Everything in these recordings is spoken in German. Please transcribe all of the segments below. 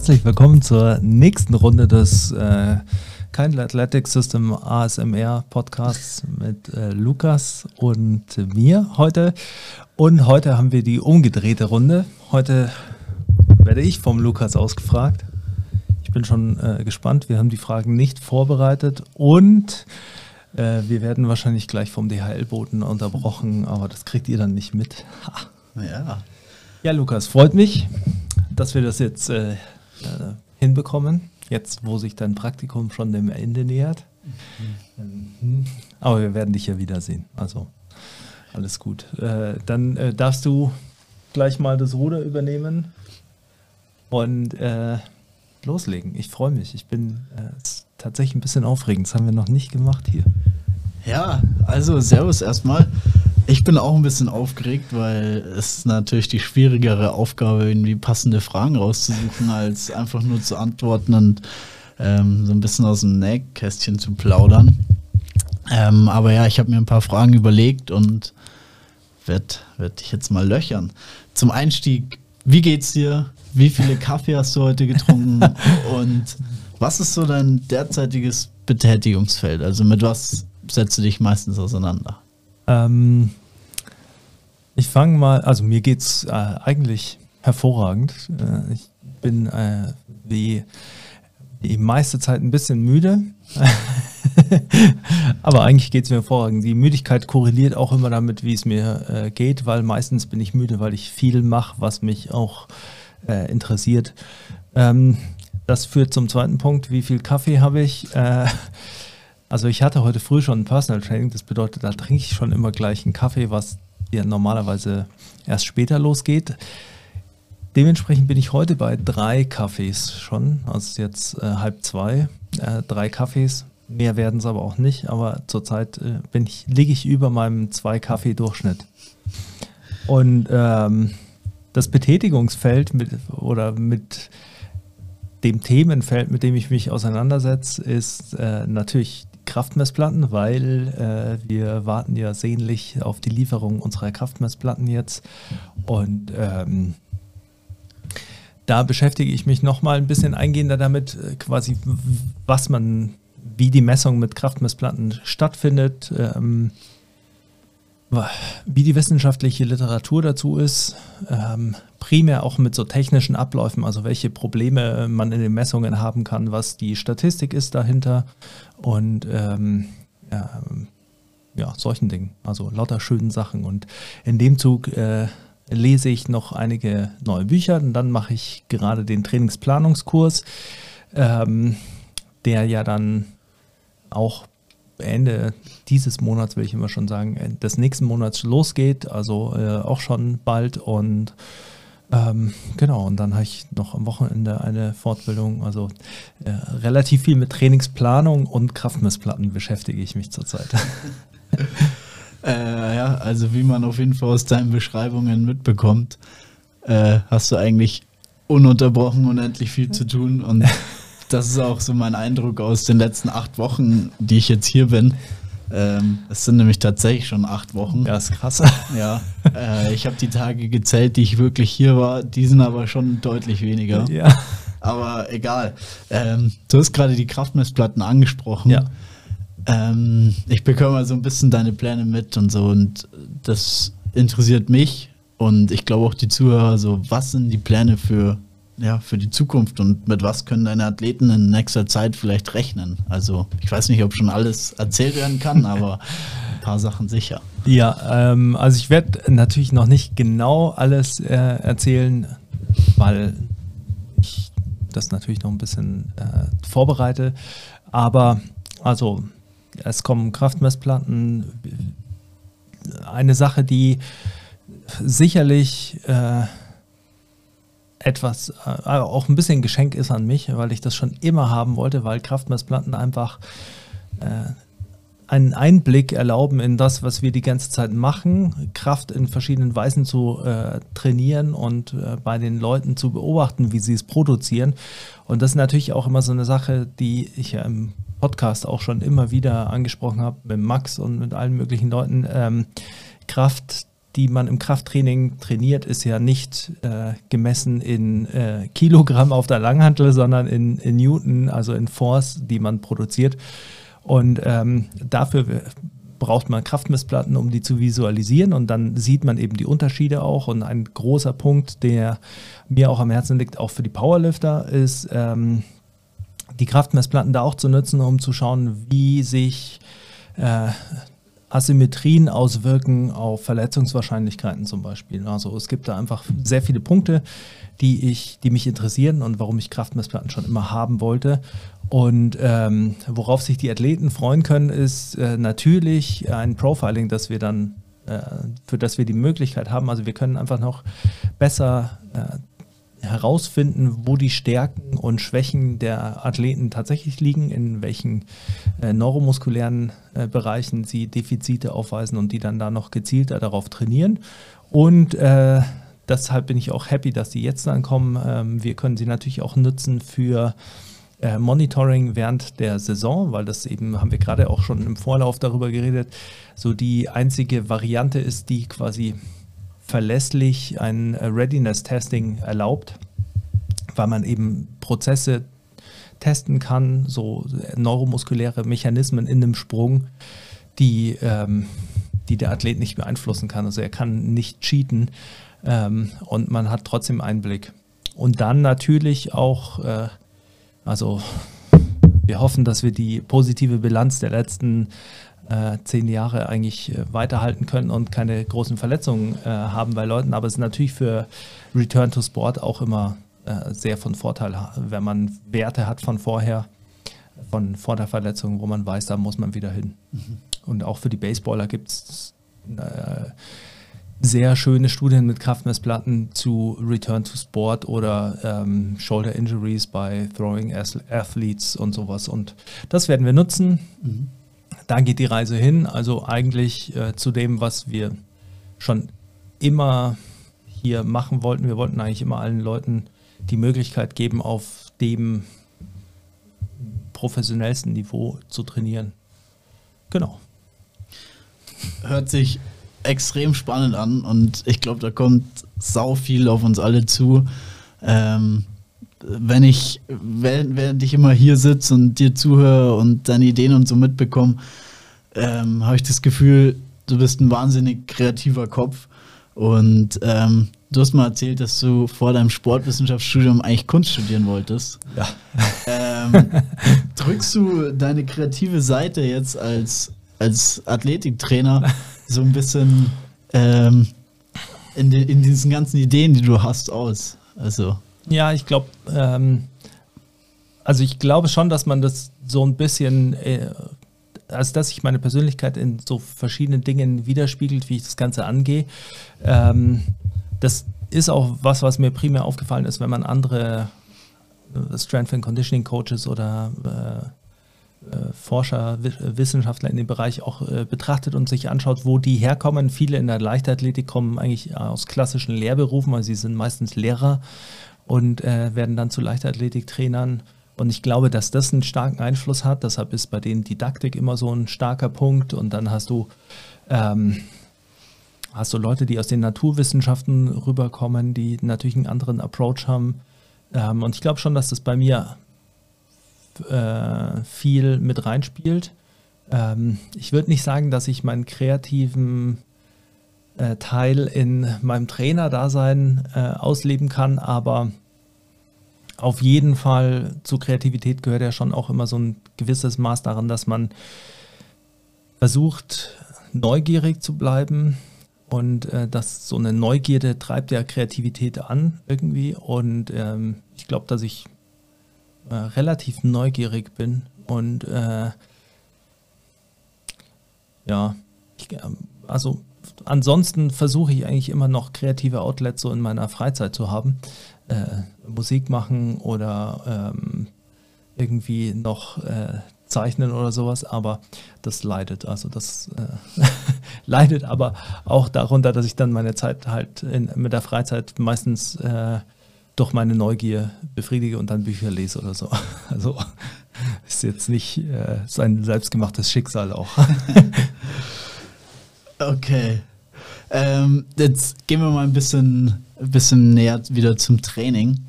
herzlich willkommen zur nächsten Runde des äh, Kindle Athletic System ASMR Podcasts mit äh, Lukas und mir heute. Und heute haben wir die umgedrehte Runde. Heute werde ich vom Lukas ausgefragt. Ich bin schon äh, gespannt. Wir haben die Fragen nicht vorbereitet und äh, wir werden wahrscheinlich gleich vom DHL-Boten unterbrochen, aber das kriegt ihr dann nicht mit. Ha. Ja. Ja, Lukas, freut mich, dass wir das jetzt äh, äh, hinbekommen. Jetzt, wo sich dein Praktikum schon dem Ende nähert. Mhm. Aber wir werden dich ja wiedersehen. Also alles gut. Äh, dann äh, darfst du gleich mal das Ruder übernehmen und äh, loslegen. Ich freue mich. Ich bin tatsächlich ein bisschen aufregend. Das haben wir noch nicht gemacht hier. Ja, also Servus erstmal. Ich bin auch ein bisschen aufgeregt, weil es natürlich die schwierigere Aufgabe, irgendwie passende Fragen rauszusuchen, als einfach nur zu antworten und ähm, so ein bisschen aus dem Nähkästchen zu plaudern. Ähm, aber ja, ich habe mir ein paar Fragen überlegt und werde werd dich jetzt mal löchern. Zum Einstieg, wie geht's dir? Wie viele Kaffee hast du heute getrunken? und was ist so dein derzeitiges Betätigungsfeld? Also mit was setzt du dich meistens auseinander? Ähm, ich fange mal, also mir geht es äh, eigentlich hervorragend. Äh, ich bin äh, wie die meiste Zeit ein bisschen müde. Aber eigentlich geht es mir hervorragend. Die Müdigkeit korreliert auch immer damit, wie es mir äh, geht, weil meistens bin ich müde, weil ich viel mache, was mich auch äh, interessiert. Ähm, das führt zum zweiten Punkt. Wie viel Kaffee habe ich? Äh, also ich hatte heute früh schon ein Personal Training. Das bedeutet, da trinke ich schon immer gleich einen Kaffee, was ja normalerweise erst später losgeht. Dementsprechend bin ich heute bei drei Kaffees schon, also jetzt äh, halb zwei, äh, drei Kaffees. Mehr werden es aber auch nicht, aber zurzeit äh, ich, liege ich über meinem zwei Kaffee Durchschnitt. Und ähm, das Betätigungsfeld mit, oder mit dem Themenfeld, mit dem ich mich auseinandersetze, ist äh, natürlich Kraftmessplatten, weil äh, wir warten ja sehnlich auf die Lieferung unserer Kraftmessplatten jetzt. Und ähm, da beschäftige ich mich nochmal ein bisschen eingehender damit, äh, quasi was man, wie die Messung mit Kraftmessplatten stattfindet. Ähm, wie die wissenschaftliche Literatur dazu ist, ähm, primär auch mit so technischen Abläufen, also welche Probleme man in den Messungen haben kann, was die Statistik ist dahinter und ähm, ja, ja, solchen Dingen, also lauter schönen Sachen. Und in dem Zug äh, lese ich noch einige neue Bücher und dann mache ich gerade den Trainingsplanungskurs, ähm, der ja dann auch Ende dieses Monats, will ich immer schon sagen, äh, des nächsten Monats losgeht, also äh, auch schon bald und ähm, genau, und dann habe ich noch am Wochenende eine Fortbildung, also äh, relativ viel mit Trainingsplanung und Kraftmessplatten beschäftige ich mich zurzeit. äh, ja, also wie man auf jeden Fall aus deinen Beschreibungen mitbekommt, äh, hast du eigentlich ununterbrochen unendlich viel zu tun und das ist auch so mein Eindruck aus den letzten acht Wochen, die ich jetzt hier bin. Ähm, es sind nämlich tatsächlich schon acht Wochen. Ja, ist krass. Ja, äh, ich habe die Tage gezählt, die ich wirklich hier war. Die sind aber schon deutlich weniger. Ja. Aber egal. Ähm, du hast gerade die Kraftmessplatten angesprochen. Ja. Ähm, ich bekomme mal so ein bisschen deine Pläne mit und so und das interessiert mich und ich glaube auch die Zuhörer so, was sind die Pläne für ja, für die Zukunft und mit was können deine Athleten in nächster Zeit vielleicht rechnen? Also ich weiß nicht, ob schon alles erzählt werden kann, aber ein paar Sachen sicher. Ja, ähm, also ich werde natürlich noch nicht genau alles äh, erzählen, weil ich das natürlich noch ein bisschen äh, vorbereite. Aber also es kommen Kraftmessplatten. Eine Sache, die sicherlich äh, etwas, äh, auch ein bisschen Geschenk ist an mich, weil ich das schon immer haben wollte, weil Kraftmessplatten einfach äh, einen Einblick erlauben in das, was wir die ganze Zeit machen, Kraft in verschiedenen Weisen zu äh, trainieren und äh, bei den Leuten zu beobachten, wie sie es produzieren. Und das ist natürlich auch immer so eine Sache, die ich ja im Podcast auch schon immer wieder angesprochen habe, mit Max und mit allen möglichen Leuten. Ähm, Kraft die man im Krafttraining trainiert, ist ja nicht äh, gemessen in äh, Kilogramm auf der Langhantel, sondern in, in, Newton, also in Force, die man produziert. Und ähm, dafür braucht man Kraftmessplatten, um die zu visualisieren. Und dann sieht man eben die Unterschiede auch. Und ein großer Punkt, der mir auch am Herzen liegt, auch für die Powerlifter, ist ähm, die Kraftmessplatten da auch zu nutzen, um zu schauen, wie sich äh, Asymmetrien auswirken auf Verletzungswahrscheinlichkeiten zum Beispiel. Also es gibt da einfach sehr viele Punkte, die, ich, die mich interessieren und warum ich Kraftmessplatten schon immer haben wollte. Und ähm, worauf sich die Athleten freuen können, ist äh, natürlich ein Profiling, das wir dann, äh, für das wir die Möglichkeit haben. Also wir können einfach noch besser äh, herausfinden, wo die Stärken und Schwächen der Athleten tatsächlich liegen, in welchen äh, neuromuskulären äh, Bereichen sie Defizite aufweisen und die dann da noch gezielter darauf trainieren. Und äh, deshalb bin ich auch happy, dass die jetzt dann kommen. Ähm, wir können sie natürlich auch nutzen für äh, Monitoring während der Saison, weil das eben, haben wir gerade auch schon im Vorlauf darüber geredet, so die einzige Variante ist, die quasi verlässlich ein äh, Readiness-Testing erlaubt, weil man eben Prozesse testen kann, so neuromuskuläre Mechanismen in einem Sprung, die, ähm, die der Athlet nicht beeinflussen kann. Also er kann nicht cheaten ähm, und man hat trotzdem Einblick. Und dann natürlich auch, äh, also wir hoffen, dass wir die positive Bilanz der letzten äh, zehn Jahre eigentlich äh, weiterhalten können und keine großen Verletzungen äh, haben bei Leuten. Aber es ist natürlich für Return to Sport auch immer äh, sehr von Vorteil, wenn man Werte hat von vorher, von vor der Verletzung, wo man weiß, da muss man wieder hin. Mhm. Und auch für die Baseballer gibt es äh, sehr schöne Studien mit Kraftmessplatten zu Return to Sport oder ähm, Shoulder Injuries bei Throwing Athletes und sowas. Und das werden wir nutzen. Mhm da geht die Reise hin. Also eigentlich äh, zu dem, was wir schon immer hier machen wollten. Wir wollten eigentlich immer allen Leuten die Möglichkeit geben, auf dem professionellsten Niveau zu trainieren. Genau. Hört sich extrem spannend an und ich glaube, da kommt sau viel auf uns alle zu. Ähm, wenn ich, während, während ich immer hier sitze und dir zuhöre und deine Ideen und so mitbekomme, ähm, habe ich das Gefühl, du bist ein wahnsinnig kreativer Kopf. Und ähm, du hast mal erzählt, dass du vor deinem Sportwissenschaftsstudium eigentlich Kunst studieren wolltest. Ja. Ähm, drückst du deine kreative Seite jetzt als, als Athletiktrainer so ein bisschen ähm, in, de, in diesen ganzen Ideen, die du hast, aus? Also. Ja, ich glaube, ähm, also ich glaube schon, dass man das so ein bisschen, äh, also dass sich meine Persönlichkeit in so verschiedenen Dingen widerspiegelt, wie ich das Ganze angehe. Ähm, das ist auch was, was mir primär aufgefallen ist, wenn man andere äh, Strength and Conditioning Coaches oder äh, äh, Forscher, Wissenschaftler in dem Bereich auch äh, betrachtet und sich anschaut, wo die herkommen. Viele in der Leichtathletik kommen eigentlich aus klassischen Lehrberufen, also sie sind meistens Lehrer und äh, werden dann zu Leichtathletiktrainern. Und ich glaube, dass das einen starken Einfluss hat. Deshalb ist bei denen Didaktik immer so ein starker Punkt. Und dann hast du, ähm, hast du Leute, die aus den Naturwissenschaften rüberkommen, die natürlich einen anderen Approach haben. Ähm, und ich glaube schon, dass das bei mir äh, viel mit reinspielt. Ähm, ich würde nicht sagen, dass ich meinen kreativen äh, Teil in meinem Trainerdasein äh, ausleben kann, aber auf jeden Fall zu Kreativität gehört ja schon auch immer so ein gewisses Maß daran, dass man versucht, neugierig zu bleiben. Und äh, das so eine Neugierde treibt ja Kreativität an irgendwie. Und ähm, ich glaube, dass ich äh, relativ neugierig bin. Und äh, ja, ich, ähm, also ansonsten versuche ich eigentlich immer noch kreative Outlets so in meiner Freizeit zu haben. Äh, Musik machen oder ähm, irgendwie noch äh, zeichnen oder sowas, aber das leidet. Also das äh, leidet aber auch darunter, dass ich dann meine Zeit halt in, mit der Freizeit meistens äh, durch meine Neugier befriedige und dann Bücher lese oder so. Also ist jetzt nicht äh, sein selbstgemachtes Schicksal auch. okay. Ähm, jetzt gehen wir mal ein bisschen, ein bisschen näher wieder zum Training.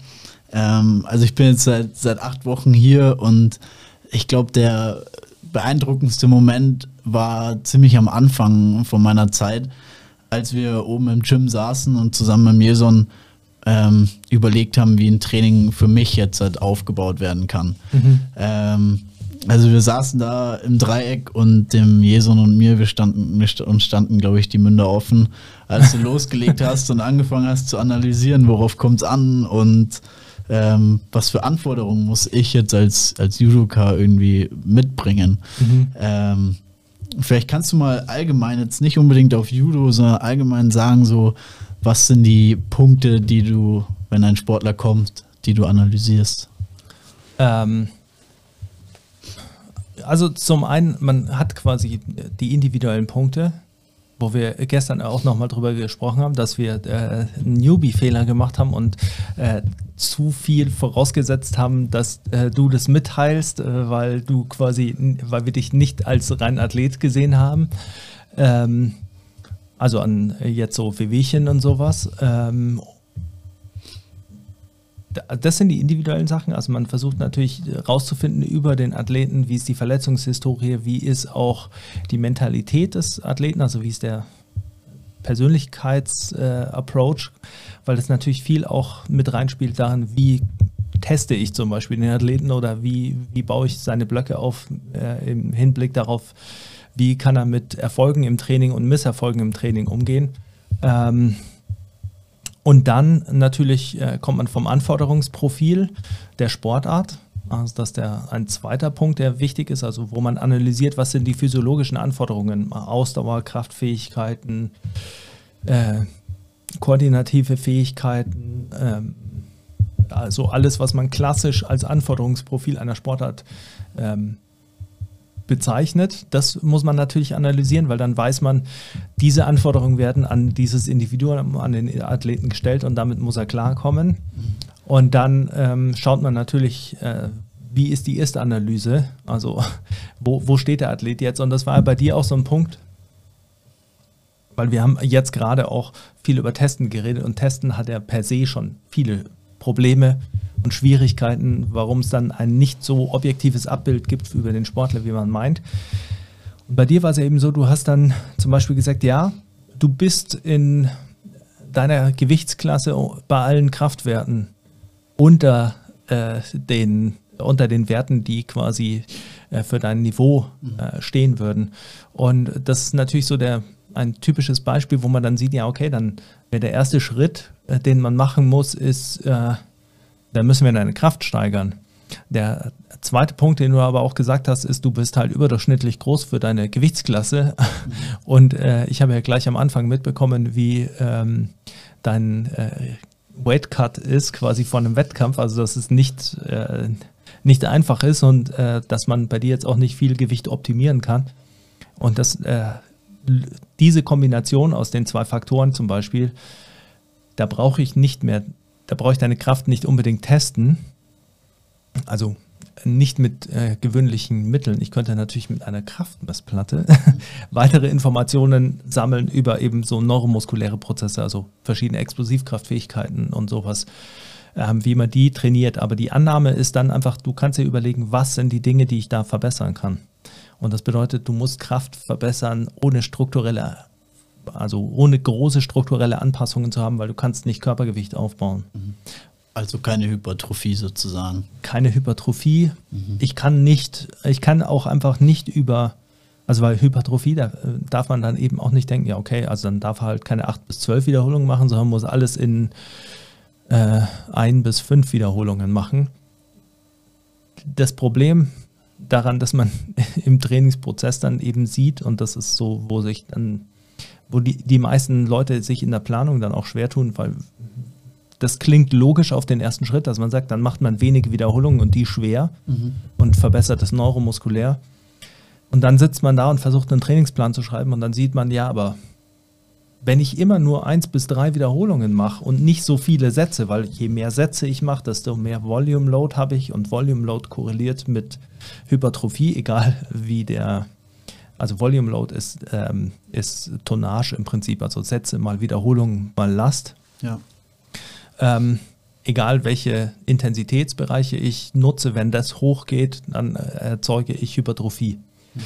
Ähm, also ich bin jetzt seit, seit acht Wochen hier und ich glaube, der beeindruckendste Moment war ziemlich am Anfang von meiner Zeit, als wir oben im Gym saßen und zusammen mit Jeson ähm, überlegt haben, wie ein Training für mich jetzt halt aufgebaut werden kann. Mhm. Ähm, also wir saßen da im Dreieck und dem Jeson und mir, wir standen, wir uns standen, glaube ich, die Münder offen, als du losgelegt hast und angefangen hast zu analysieren, worauf kommt es an und ähm, was für Anforderungen muss ich jetzt als, als Judoka irgendwie mitbringen. Mhm. Ähm, vielleicht kannst du mal allgemein, jetzt nicht unbedingt auf Judo, sondern allgemein sagen, so, was sind die Punkte, die du, wenn ein Sportler kommt, die du analysierst? Ähm, also zum einen, man hat quasi die individuellen Punkte, wo wir gestern auch nochmal drüber gesprochen haben, dass wir äh, Newbie-Fehler gemacht haben und äh, zu viel vorausgesetzt haben, dass äh, du das mitteilst, äh, weil du quasi, weil wir dich nicht als rein Athlet gesehen haben. Ähm, also an jetzt so Wehwehchen und sowas. Ähm, das sind die individuellen Sachen. Also man versucht natürlich rauszufinden über den Athleten, wie ist die Verletzungshistorie, wie ist auch die Mentalität des Athleten, also wie ist der Persönlichkeitsapproach, äh, weil das natürlich viel auch mit reinspielt darin, wie teste ich zum Beispiel den Athleten oder wie, wie baue ich seine Blöcke auf äh, im Hinblick darauf, wie kann er mit Erfolgen im Training und Misserfolgen im Training umgehen. Ähm, und dann natürlich äh, kommt man vom Anforderungsprofil der Sportart. Also das ist der, ein zweiter Punkt, der wichtig ist, also wo man analysiert, was sind die physiologischen Anforderungen, Ausdauer, Kraftfähigkeiten, äh, koordinative Fähigkeiten, äh, also alles, was man klassisch als Anforderungsprofil einer Sportart ähm, bezeichnet. Das muss man natürlich analysieren, weil dann weiß man, diese Anforderungen werden an dieses Individuum, an den Athleten gestellt und damit muss er klarkommen. Und dann ähm, schaut man natürlich, äh, wie ist die erste Analyse, also wo, wo steht der Athlet jetzt? Und das war bei dir auch so ein Punkt, weil wir haben jetzt gerade auch viel über Testen geredet und Testen hat ja per se schon viele Probleme und Schwierigkeiten, warum es dann ein nicht so objektives Abbild gibt über den Sportler, wie man meint. Und bei dir war es ja eben so, du hast dann zum Beispiel gesagt, ja, du bist in deiner Gewichtsklasse bei allen Kraftwerten unter äh, den unter den Werten, die quasi äh, für dein Niveau äh, stehen würden. Und das ist natürlich so der ein typisches Beispiel, wo man dann sieht, ja, okay, dann wäre der erste Schritt, den man machen muss, ist äh, dann müssen wir deine Kraft steigern. Der zweite Punkt, den du aber auch gesagt hast, ist, du bist halt überdurchschnittlich groß für deine Gewichtsklasse. Mhm. Und äh, ich habe ja gleich am Anfang mitbekommen, wie ähm, dein äh, Weight Cut ist, quasi vor einem Wettkampf. Also, dass es nicht, äh, nicht einfach ist und äh, dass man bei dir jetzt auch nicht viel Gewicht optimieren kann. Und das, äh, diese Kombination aus den zwei Faktoren zum Beispiel, da brauche ich nicht mehr da brauche ich deine Kraft nicht unbedingt testen. Also nicht mit äh, gewöhnlichen Mitteln. Ich könnte natürlich mit einer Kraftmessplatte weitere Informationen sammeln über eben so neuromuskuläre Prozesse, also verschiedene Explosivkraftfähigkeiten und sowas, ähm, wie man die trainiert. Aber die Annahme ist dann einfach, du kannst dir überlegen, was sind die Dinge, die ich da verbessern kann. Und das bedeutet, du musst Kraft verbessern ohne strukturelle also ohne große strukturelle Anpassungen zu haben, weil du kannst nicht Körpergewicht aufbauen. Mhm. Also keine Hypertrophie sozusagen. Keine Hypertrophie. Mhm. Ich kann nicht, ich kann auch einfach nicht über, also weil Hypertrophie, da äh, darf man dann eben auch nicht denken, ja okay, also dann darf er halt keine 8 bis 12 Wiederholungen machen, sondern muss alles in äh, 1 bis 5 Wiederholungen machen. Das Problem daran, dass man im Trainingsprozess dann eben sieht, und das ist so, wo sich dann wo die, die meisten Leute sich in der Planung dann auch schwer tun, weil das klingt logisch auf den ersten Schritt, dass man sagt, dann macht man wenige Wiederholungen und die schwer mhm. und verbessert das neuromuskulär. Und dann sitzt man da und versucht einen Trainingsplan zu schreiben und dann sieht man, ja, aber wenn ich immer nur eins bis drei Wiederholungen mache und nicht so viele Sätze, weil je mehr Sätze ich mache, desto mehr Volume Load habe ich und Volume Load korreliert mit Hypertrophie, egal wie der Also Volume Load ist, ähm, ist Tonnage im Prinzip, also Sätze mal Wiederholung mal Last. Ja. Ähm, egal welche Intensitätsbereiche ich nutze, wenn das hochgeht, dann äh, erzeuge ich Hypertrophie. Mhm.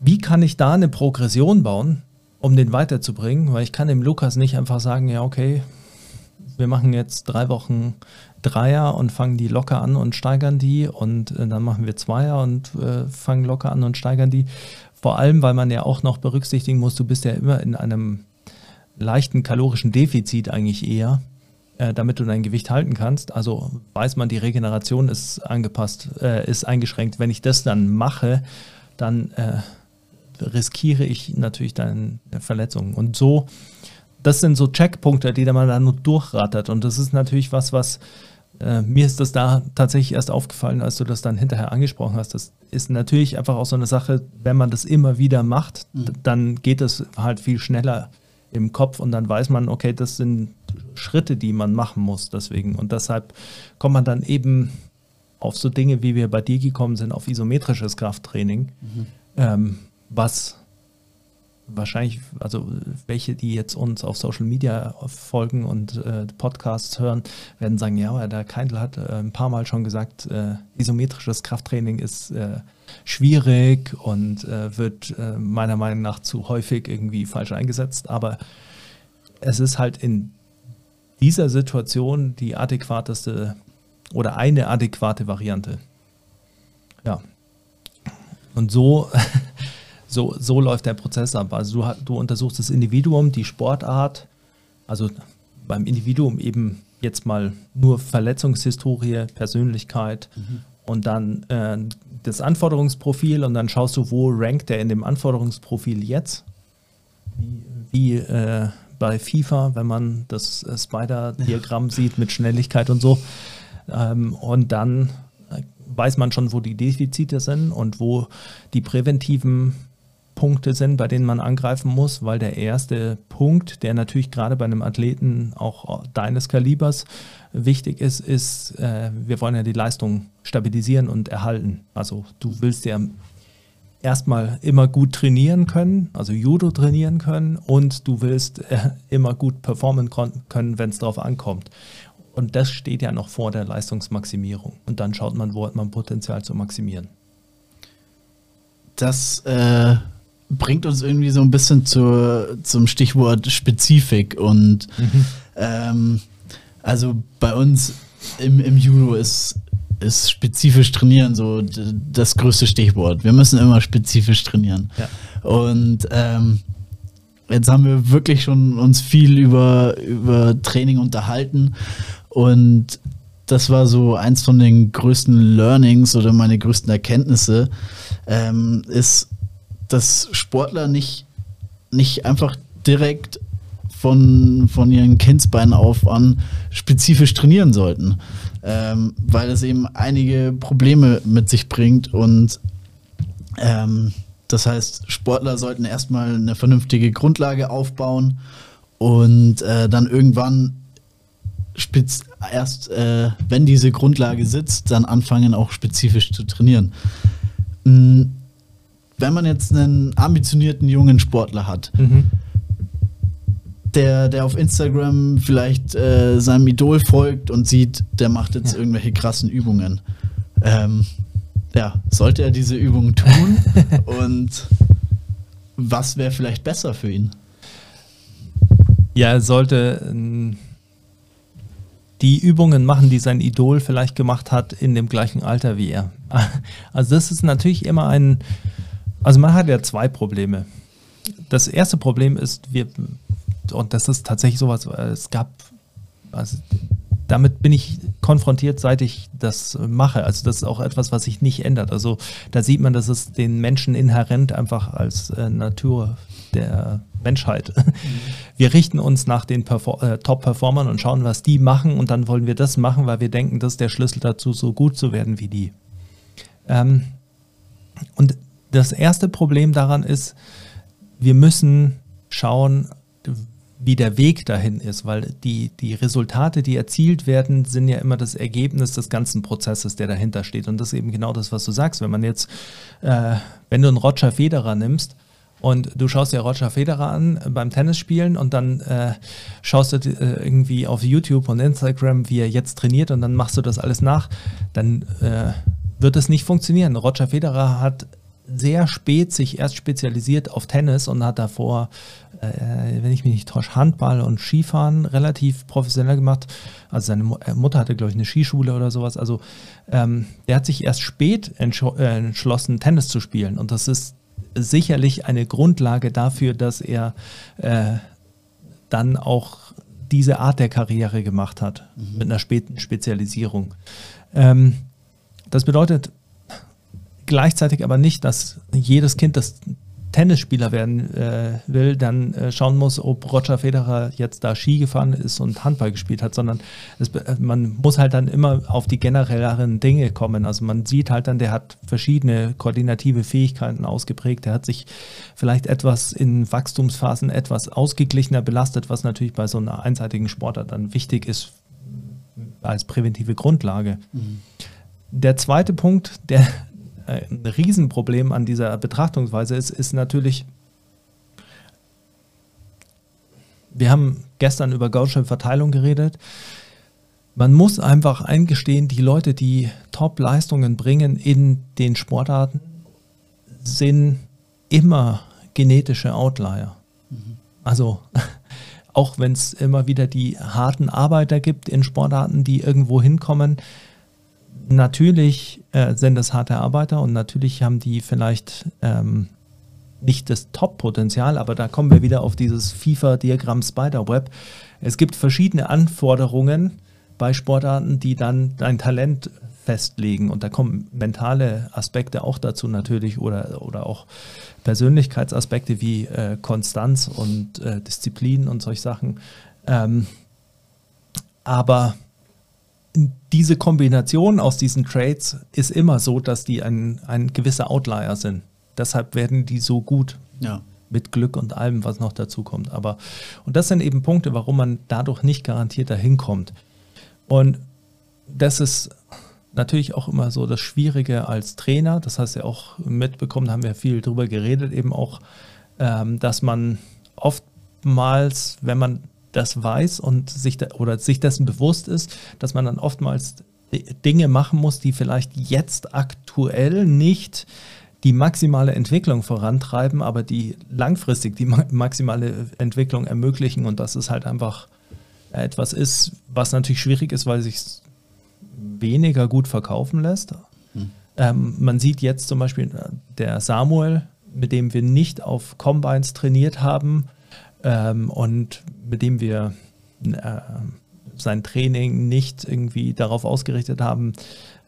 Wie kann ich da eine Progression bauen, um den weiterzubringen? Weil ich kann dem Lukas nicht einfach sagen, ja, okay, wir machen jetzt drei Wochen Dreier und fangen die locker an und steigern die und äh, dann machen wir Zweier und äh, fangen locker an und steigern die. Vor allem, weil man ja auch noch berücksichtigen muss, du bist ja immer in einem leichten kalorischen Defizit eigentlich eher, äh, damit du dein Gewicht halten kannst. Also weiß man, die Regeneration ist angepasst, äh, ist eingeschränkt. Wenn ich das dann mache, dann äh, riskiere ich natürlich deine Verletzungen. Und so, das sind so Checkpunkte, die man dann nur durchrattert. Und das ist natürlich was, was äh, mir ist das da tatsächlich erst aufgefallen, als du das dann hinterher angesprochen hast. Das ist natürlich einfach auch so eine Sache, wenn man das immer wieder macht, mhm. dann geht es halt viel schneller im Kopf und dann weiß man, okay, das sind Schritte, die man machen muss deswegen. Und deshalb kommt man dann eben auf so Dinge, wie wir bei dir gekommen sind, auf isometrisches Krafttraining. Mhm. Ähm, was wahrscheinlich, also welche, die jetzt uns auf Social Media folgen und äh, Podcasts hören, werden sagen, ja, der Keindl hat äh, ein paar Mal schon gesagt, äh, isometrisches Krafttraining ist äh, schwierig und äh, wird äh, meiner Meinung nach zu häufig irgendwie falsch eingesetzt. Aber es ist halt in dieser Situation die adäquateste oder eine adäquate Variante. Ja. Und so so, so läuft der Prozess ab. Also du, du untersuchst das Individuum, die Sportart, also beim Individuum eben jetzt mal nur Verletzungshistorie, Persönlichkeit mhm. und dann äh, das Anforderungsprofil und dann schaust du, wo rankt der in dem Anforderungsprofil jetzt. Wie, äh, bei FIFA, wenn man das äh, Spider-Diagramm sieht mit Schnelligkeit und so. Ähm, und dann äh, weiß man schon, wo die Defizite sind und wo die präventiven Punkte sind, bei denen man angreifen muss, weil der erste Punkt, der natürlich gerade bei einem Athleten auch deines Kalibers wichtig ist, ist, äh, wir wollen ja die Leistung stabilisieren und erhalten. Also du willst ja erstmal immer gut trainieren können, also Judo trainieren können und du willst äh, immer gut performen können, wenn es darauf ankommt. Und das steht ja noch vor der Leistungsmaximierung. Und dann schaut man, wo hat man Potenzial zu maximieren. Das äh, bringt uns irgendwie so ein bisschen zur, zum Stichwort Spezifik. Und mhm. ähm, also bei uns im, im Judo ist, ist spezifisch trainieren so das größte Stichwort. Wir müssen immer spezifisch trainieren. Ja. Und ähm, jetzt haben wir wirklich schon uns viel über, über Training unterhalten. Und das war so eins von den größten Learnings oder meine größten Erkenntnisse, ähm, ist, dass Sportler nicht, nicht einfach direkt von, von ihren Kindsbeinen auf an spezifisch trainieren sollten, ähm, weil es eben einige Probleme mit sich bringt und ähm, das heißt, Sportler sollten erstmal eine vernünftige Grundlage aufbauen und äh, dann irgendwann spitz, erst, äh, wenn diese Grundlage sitzt, dann anfangen auch spezifisch zu trainieren. Mhm wenn man jetzt einen ambitionierten jungen Sportler hat, mhm. der, der auf Instagram vielleicht äh, seinem Idol folgt und sieht, der macht jetzt ja. irgendwelche krassen Übungen. Ähm, ja, sollte er diese Übungen tun? und was wäre vielleicht besser für ihn? Ja, er sollte ähm, die Übungen machen, die sein Idol vielleicht gemacht hat, in dem gleichen Alter wie er. Also das ist natürlich immer ein, also man hat ja zwei Probleme. Das erste Problem ist, wir, und das ist tatsächlich sowas, es gab, also damit bin ich konfrontiert, seit ich das mache. Also das ist auch etwas, was sich nicht ändert. Also da sieht man, dass es den Menschen inhärent einfach als äh, Natur der Menschheit. Mhm. Wir richten uns nach den Perfor äh, Top-Performern und schauen, was die machen und dann wollen wir das machen, weil wir denken, das ist der Schlüssel dazu, so gut zu werden wie die. Ähm, und das erste Problem daran ist, wir müssen schauen, wie der Weg dahin ist, weil die, die Resultate, die erzielt werden, sind ja immer das Ergebnis des ganzen Prozesses, der dahinter steht. Und das ist eben genau das, was du sagst. Wenn man jetzt, äh, wenn du einen Roger Federer nimmst, und du schaust dir Roger Federer an beim Tennisspielen und dann äh, schaust du äh, irgendwie auf YouTube und Instagram, wie er jetzt trainiert und dann machst du das alles nach, dann äh, wird es nicht funktionieren. Roger Federer hat sehr spät sich erst spezialisiert auf Tennis und hat davor, äh, wenn ich mich nicht täusche, Handball und Skifahren relativ professionell gemacht. Also seine äh, Mutter hatte, glaube ich, eine Skischule oder sowas. Also ähm, der hat sich erst spät äh, entschlossen, Tennis zu spielen. Und das ist sicherlich eine Grundlage dafür, dass er äh, dann auch diese Art der Karriere gemacht hat, mhm. mit einer späten Spezialisierung. Ähm, das bedeutet, gleichzeitig aber nicht, dass jedes Kind, das Tennisspieler werden äh, will, dann äh, schauen muss, ob Roger Federer jetzt da Ski gefahren ist und Handball gespielt hat, sondern es, äh, man muss halt dann immer auf die generelleren Dinge kommen. Also man sieht halt dann, der hat verschiedene koordinative Fähigkeiten ausgeprägt, der hat sich vielleicht etwas in Wachstumsphasen etwas ausgeglichener belastet, was natürlich bei so einer einseitigen Sportart dann wichtig ist als präventive Grundlage. Mhm. Der zweite Punkt, der ein Riesenproblem an dieser Betrachtungsweise ist, ist natürlich, wir haben gestern über Gaußsche-Verteilung geredet. Man muss einfach eingestehen, die Leute, die Top-Leistungen bringen in den Sportarten, sind immer genetische Outlier. Mhm. Also auch wenn es immer wieder die harten Arbeiter gibt in Sportarten, die irgendwo hinkommen, natürlich äh, sind das harte Arbeiter und natürlich haben die vielleicht ähm, nicht das Top-Potenzial, aber da kommen wir wieder auf dieses FIFA-Diagramm Spiderweb. Es gibt verschiedene Anforderungen bei Sportarten, die dann dein Talent festlegen. Und da kommen mentale Aspekte auch dazu natürlich oder, oder auch Persönlichkeitsaspekte wie äh, Konstanz und äh, Disziplin und solche Sachen. Ähm, aber diese Kombination aus diesen Trades ist immer so, dass die ein, ein gewisser Outlier sind. Deshalb werden die so gut. Ja. Mit Glück und allem, was noch dazu kommt. Aber, und das sind eben Punkte, warum man dadurch nicht garantiert dahin kommt. Und das ist natürlich auch immer so das Schwierige als Trainer. Das hast du ja auch mitbekommen, haben wir viel drüber geredet, eben auch, ähm, dass man oftmals, wenn man das weiß und sich da, oder sich dessen bewusst ist, dass man dann oftmals Dinge machen muss, die vielleicht jetzt aktuell nicht die maximale Entwicklung vorantreiben, aber die langfristig die maximale Entwicklung ermöglichen und dass es halt einfach etwas ist, was natürlich schwierig ist, weil sich weniger gut verkaufen lässt. Hm. Ähm, man sieht jetzt zum Beispiel äh, der Samuel, mit dem wir nicht auf Combines trainiert haben, ähm, und mit dem wir äh, sein Training nicht irgendwie darauf ausgerichtet haben,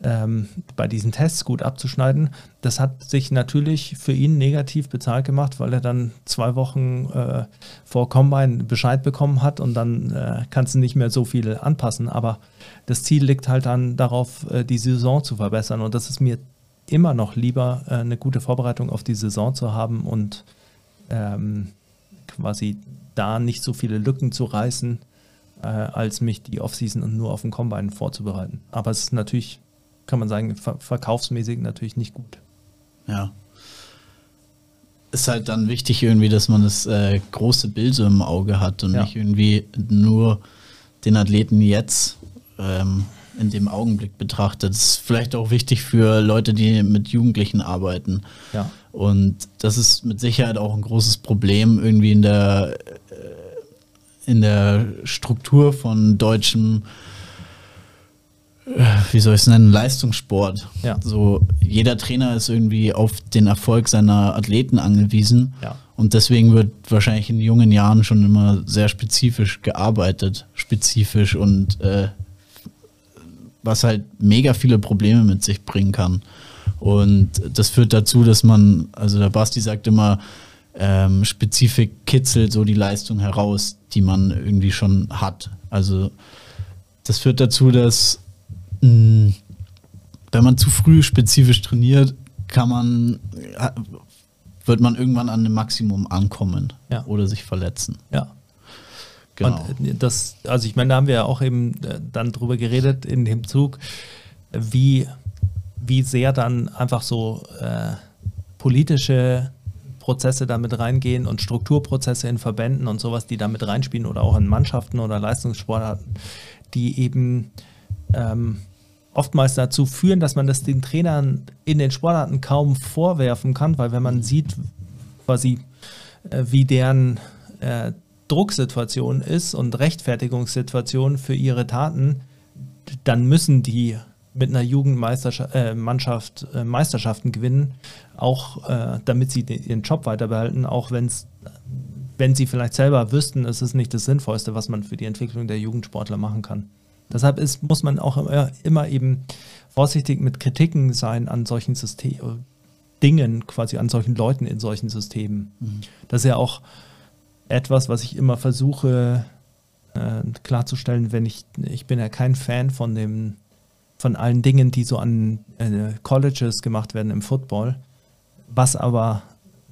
ähm, bei diesen Tests gut abzuschneiden. Das hat sich natürlich für ihn negativ bezahlt gemacht, weil er dann zwei Wochen äh, vor Combine Bescheid bekommen hat und dann äh, kannst du nicht mehr so viel anpassen. Aber das Ziel liegt halt dann darauf, äh, die Saison zu verbessern. Und das ist mir immer noch lieber, äh, eine gute Vorbereitung auf die Saison zu haben und ähm, quasi da nicht so viele Lücken zu reißen, äh, als mich die Offseason nur auf den Combine vorzubereiten. Aber es ist natürlich, kann man sagen, ver verkaufsmäßig natürlich nicht gut. Ja. Ist halt dann wichtig irgendwie, dass man das äh, große Bild so im Auge hat und ja. nicht irgendwie nur den Athleten jetzt ähm, in dem Augenblick betrachtet. Das ist vielleicht auch wichtig für Leute, die mit Jugendlichen arbeiten. Ja. Und das ist mit Sicherheit auch ein großes Problem irgendwie in der, äh, in der Struktur von deutschem, äh, wie soll ich es nennen, Leistungssport. Ja. So, jeder Trainer ist irgendwie auf den Erfolg seiner Athleten angewiesen. Ja. Und deswegen wird wahrscheinlich in jungen Jahren schon immer sehr spezifisch gearbeitet, spezifisch und äh, was halt mega viele Probleme mit sich bringen kann. Und das führt dazu, dass man, also der Basti sagt immer, ähm, Spezifik kitzelt so die Leistung heraus, die man irgendwie schon hat. Also das führt dazu, dass mh, mm, wenn man zu früh spezifisch trainiert, kann man, äh, wird man irgendwann an dem Maximum ankommen ja. oder sich verletzen. Ja. Genau. Und das, also ich meine, da haben wir ja auch eben äh, dann drüber geredet in dem Zug, wie, wie sehr dann einfach so äh, politische Prozesse damit reingehen und Strukturprozesse in Verbänden und sowas, die damit reinspielen oder auch in Mannschaften oder Leistungssportarten, die eben ähm, oftmals dazu führen, dass man das den Trainern in den Sportarten kaum vorwerfen kann, weil wenn man sieht, quasi, äh, wie deren äh, Drucksituation ist und Rechtfertigungssituation für ihre Taten, dann müssen die mit einer Jugendmannschaft äh, äh, Meisterschaften gewinnen, auch äh, damit sie den, ihren Job weiter behalten, auch wenn's, wenn sie vielleicht selber wüssten, es ist nicht das Sinnvollste, was man für die Entwicklung der Jugendsportler machen kann. Deshalb ist, muss man auch immer, immer eben vorsichtig mit Kritiken sein an solchen Systemen, Dingen, quasi an solchen Leuten in solchen Systemen. Mhm. Das ist ja auch etwas, was ich immer versuche äh, klarzustellen, wenn ich, ich bin ja kein Fan von dem, von allen Dingen, die so an äh, Colleges gemacht werden im Football. Was aber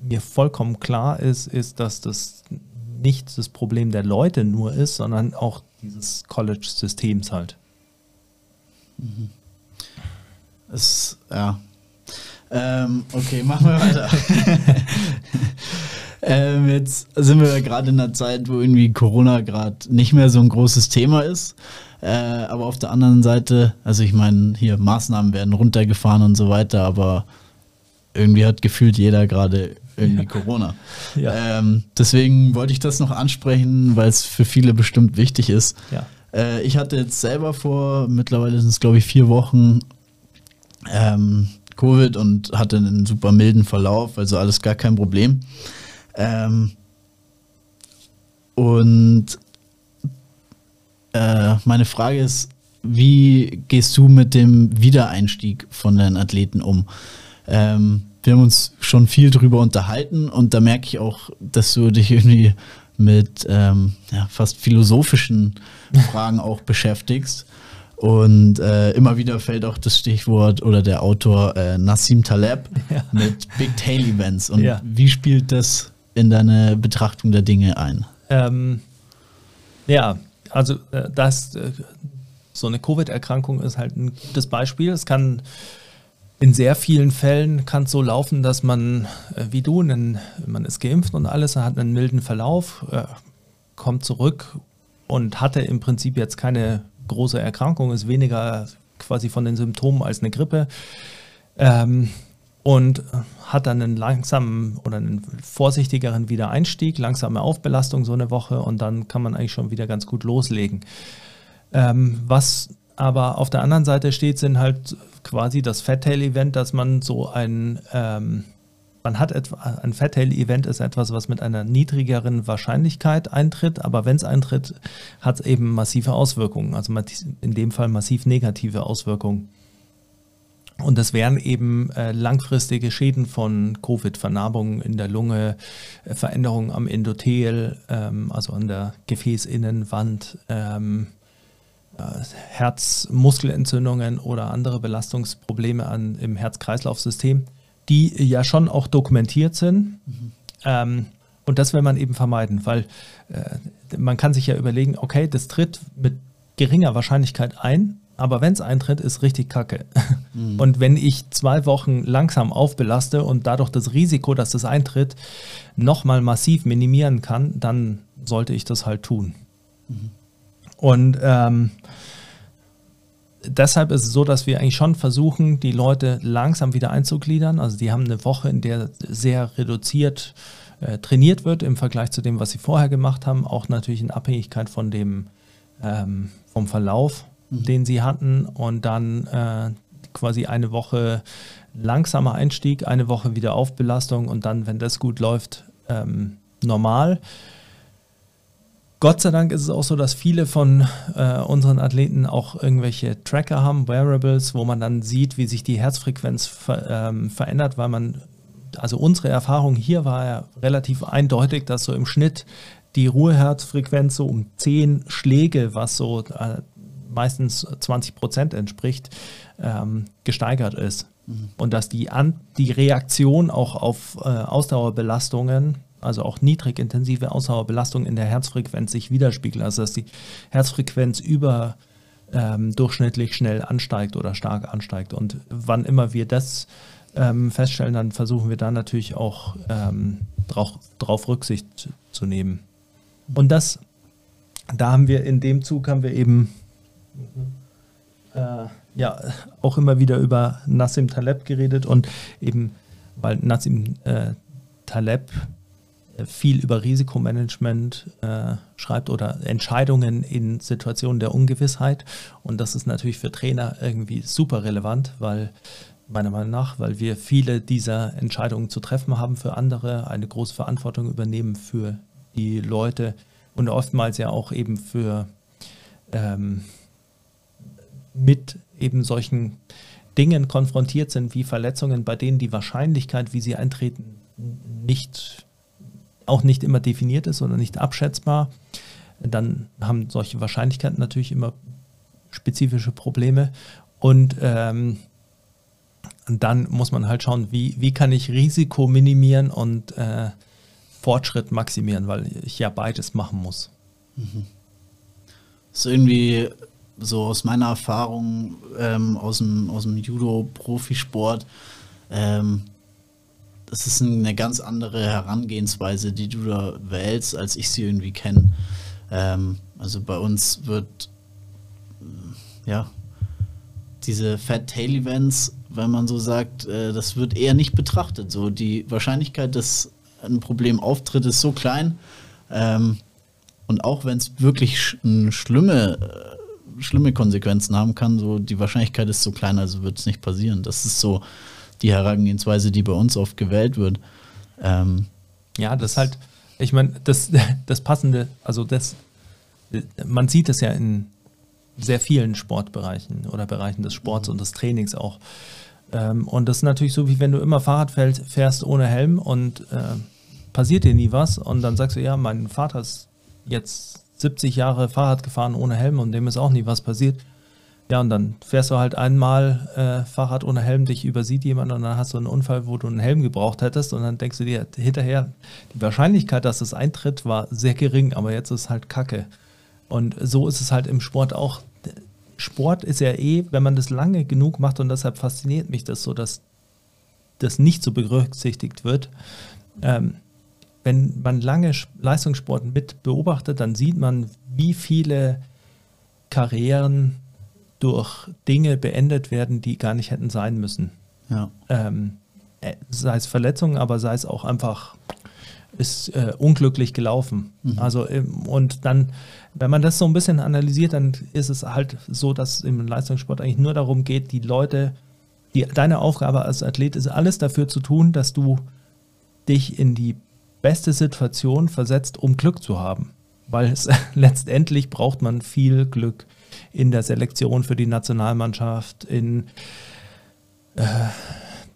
mir vollkommen klar ist, ist, dass das nicht das Problem der Leute nur ist, sondern auch dieses College-Systems halt. Mhm. Es, ja. Ähm, okay, machen wir weiter. ähm, jetzt sind wir gerade in einer Zeit, wo irgendwie Corona gerade nicht mehr so ein großes Thema ist. Äh, aber auf der anderen Seite, also ich meine, hier Maßnahmen werden runtergefahren und so weiter, aber irgendwie hat gefühlt jeder gerade irgendwie ja. Corona. Ja. Ähm, deswegen wollte ich das noch ansprechen, weil es für viele bestimmt wichtig ist. Ja. Äh, ich hatte jetzt selber vor, mittlerweile sind es glaube ich vier Wochen, ähm, Covid und hatte einen super milden Verlauf, also alles gar kein Problem. Ähm, und äh, meine Frage ist, wie gehst du mit dem Wiedereinstieg von den Athleten um? Ähm, wir haben uns schon viel drüber unterhalten und da merke ich auch, dass du dich irgendwie mit ähm, ja, fast philosophischen Fragen auch beschäftigst. Und äh, immer wieder fällt auch das Stichwort oder der Autor äh, Nassim Taleb ja. mit Big Tail Events. Und ja. wie spielt das in deine Betrachtung der Dinge ein? Ähm, ja, also äh, das, äh, so eine Covid-Erkrankung ist halt ein gutes Beispiel. Es kann in sehr vielen Fällen kann es so laufen, dass man, äh, wie du, einen, man ist geimpft und alles, hat einen milden Verlauf, kommt zurück und hatte im Prinzip jetzt keine große Erkrankung, ist weniger quasi von den Symptomen als eine Grippe. Ähm, und hat dann einen langsamen oder einen vorsichtigeren Wiedereinstieg, langsame Aufbelastung so eine Woche und dann kann man eigentlich schon wieder ganz gut loslegen. Ähm, was aber auf der anderen Seite steht, sind halt quasi das Fat-Tail-Event, dass man so ein, ähm, man hat etwa, ein Fat-Tail-Event ist etwas, was mit einer niedrigeren Wahrscheinlichkeit eintritt, aber wenn es eintritt, hat es eben massive Auswirkungen, also in dem Fall massiv negative Auswirkungen. Und das wären eben äh, langfristige Schäden von Covid, Vernarbungen in der Lunge, äh, Veränderungen am Endothel, ähm, also an der Gefäßinnenwand, ähm, äh, Herzmuskelentzündungen oder andere Belastungsprobleme an, im Herz-Kreislauf-System, die ja schon auch dokumentiert sind. Mhm. Ähm, und das will man eben vermeiden, weil man kann sich ja überlegen, okay, das tritt mit geringer Wahrscheinlichkeit ein, aber wenn es eintritt, ist richtig kacke. Mhm. Und wenn ich zwei Wochen langsam aufbelaste und dadurch das Risiko, dass das eintritt, nochmal massiv minimieren kann, dann sollte ich das halt tun. Mhm. Und ähm, deshalb ist es so, dass wir eigentlich schon versuchen, die Leute langsam wieder einzugliedern. Also die haben eine Woche, in der sehr reduziert äh, trainiert wird im Vergleich zu dem, was sie vorher gemacht haben. Auch natürlich in Abhängigkeit von dem ähm, vom Verlauf, mhm. den sie hatten. Und dann äh, quasi eine Woche langsamer Einstieg, eine Woche wieder Aufbelastung und dann, wenn das gut läuft, ähm, normal. Gott sei Dank ist es auch so, dass viele von äh, unseren Athleten auch irgendwelche Tracker haben, Wearables, wo man dann sieht, wie sich die Herzfrequenz ver ähm, verändert, weil man, also unsere Erfahrung hier war ja relativ eindeutig, dass so im Schnitt die Ruheherzfrequenz so um 10 Schläge, was so äh, meistens 20 Prozent entspricht, ähm, gesteigert ist. Mhm. Und dass die, An die Reaktion auch auf äh, Ausdauerbelastungen also auch niedrigintensive Ausdauerbelastung in der Herzfrequenz sich widerspiegelt. Also dass die Herzfrequenz über ähm, durchschnittlich schnell ansteigt oder stark ansteigt. Und wann immer wir das ähm, feststellen, dann versuchen wir da natürlich auch ähm, drauf, drauf Rücksicht zu nehmen. Und das, da haben wir in dem Zug haben wir eben äh, ja auch immer wieder über Nassim Taleb geredet und eben, weil Nassim äh, Taleb äh, viel über Risikomanagement äh, schreibt oder Entscheidungen in Situationen der Ungewissheit. Und das ist natürlich für Trainer irgendwie super relevant, weil meiner Meinung nach, weil wir viele dieser Entscheidungen zu treffen haben für andere, eine große Verantwortung übernehmen für die Leute und oftmals ja auch eben für ähm, mit eben solchen Dingen konfrontiert sind wie Verletzungen, bei denen die Wahrscheinlichkeit, wie sie eintreten, nicht auch nicht immer definiert ist oder nicht abschätzbar, dann haben solche Wahrscheinlichkeiten natürlich immer spezifische Probleme und ähm, dann muss man halt schauen, wie, wie kann ich Risiko minimieren und äh, Fortschritt maximieren, weil ich ja beides machen muss. Mhm. So irgendwie so aus meiner Erfahrung ähm, aus dem, aus dem Judo-Profisport, ähm, das ist eine ganz andere Herangehensweise, die du da wählst, als ich sie irgendwie kenne. Ähm, also bei uns wird ja diese Fat Tail Events, wenn man so sagt, äh, das wird eher nicht betrachtet. So die Wahrscheinlichkeit, dass ein Problem auftritt, ist so klein. Ähm, und auch wenn es wirklich sch schlimme, äh, schlimme Konsequenzen haben kann, so die Wahrscheinlichkeit ist so klein, also wird es nicht passieren. Das ist so die Herangehensweise, die bei uns oft gewählt wird. Ähm, ja, das ist halt, ich meine, das, das Passende, also das, man sieht es ja in sehr vielen Sportbereichen oder Bereichen des Sports und des Trainings auch. Ähm, und das ist natürlich so, wie wenn du immer Fahrrad fährst ohne Helm und äh, passiert dir nie was. Und dann sagst du, ja, mein Vater ist jetzt 70 Jahre Fahrrad gefahren ohne Helm und dem ist auch nie was passiert. Ja, und dann fährst du halt einmal äh, Fahrrad ohne Helm, dich übersieht jemand und dann hast du einen Unfall, wo du einen Helm gebraucht hättest und dann denkst du dir hinterher, die Wahrscheinlichkeit, dass es eintritt, war sehr gering, aber jetzt ist halt Kacke. Und so ist es halt im Sport auch. Sport ist ja eh, wenn man das lange genug macht und deshalb fasziniert mich das so, dass das nicht so berücksichtigt wird. Ähm, wenn man lange Leistungssport mit beobachtet, dann sieht man, wie viele Karrieren durch Dinge beendet werden, die gar nicht hätten sein müssen. Ja. Ähm, äh, sei es Verletzungen, aber sei es auch einfach ist äh, unglücklich gelaufen. Mhm. Also ähm, und dann, wenn man das so ein bisschen analysiert, dann ist es halt so, dass im Leistungssport eigentlich nur darum geht, die Leute, die, deine Aufgabe als Athlet ist alles dafür zu tun, dass du dich in die beste Situation versetzt, um Glück zu haben. Weil es letztendlich braucht man viel Glück in der Selektion für die Nationalmannschaft, in äh,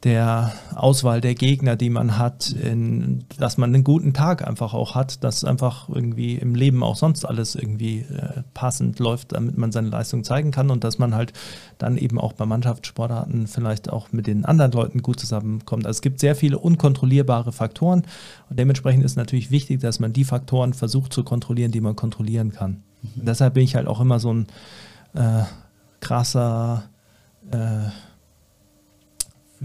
der Auswahl der Gegner, die man hat, in, dass man einen guten Tag einfach auch hat, dass einfach irgendwie im Leben auch sonst alles irgendwie äh, passend läuft, damit man seine Leistung zeigen kann und dass man halt dann eben auch bei Mannschaftssportarten vielleicht auch mit den anderen Leuten gut zusammenkommt. Also es gibt sehr viele unkontrollierbare Faktoren und dementsprechend ist natürlich wichtig, dass man die Faktoren versucht zu kontrollieren, die man kontrollieren kann. Mhm. Deshalb bin ich halt auch immer so ein äh, krasser äh,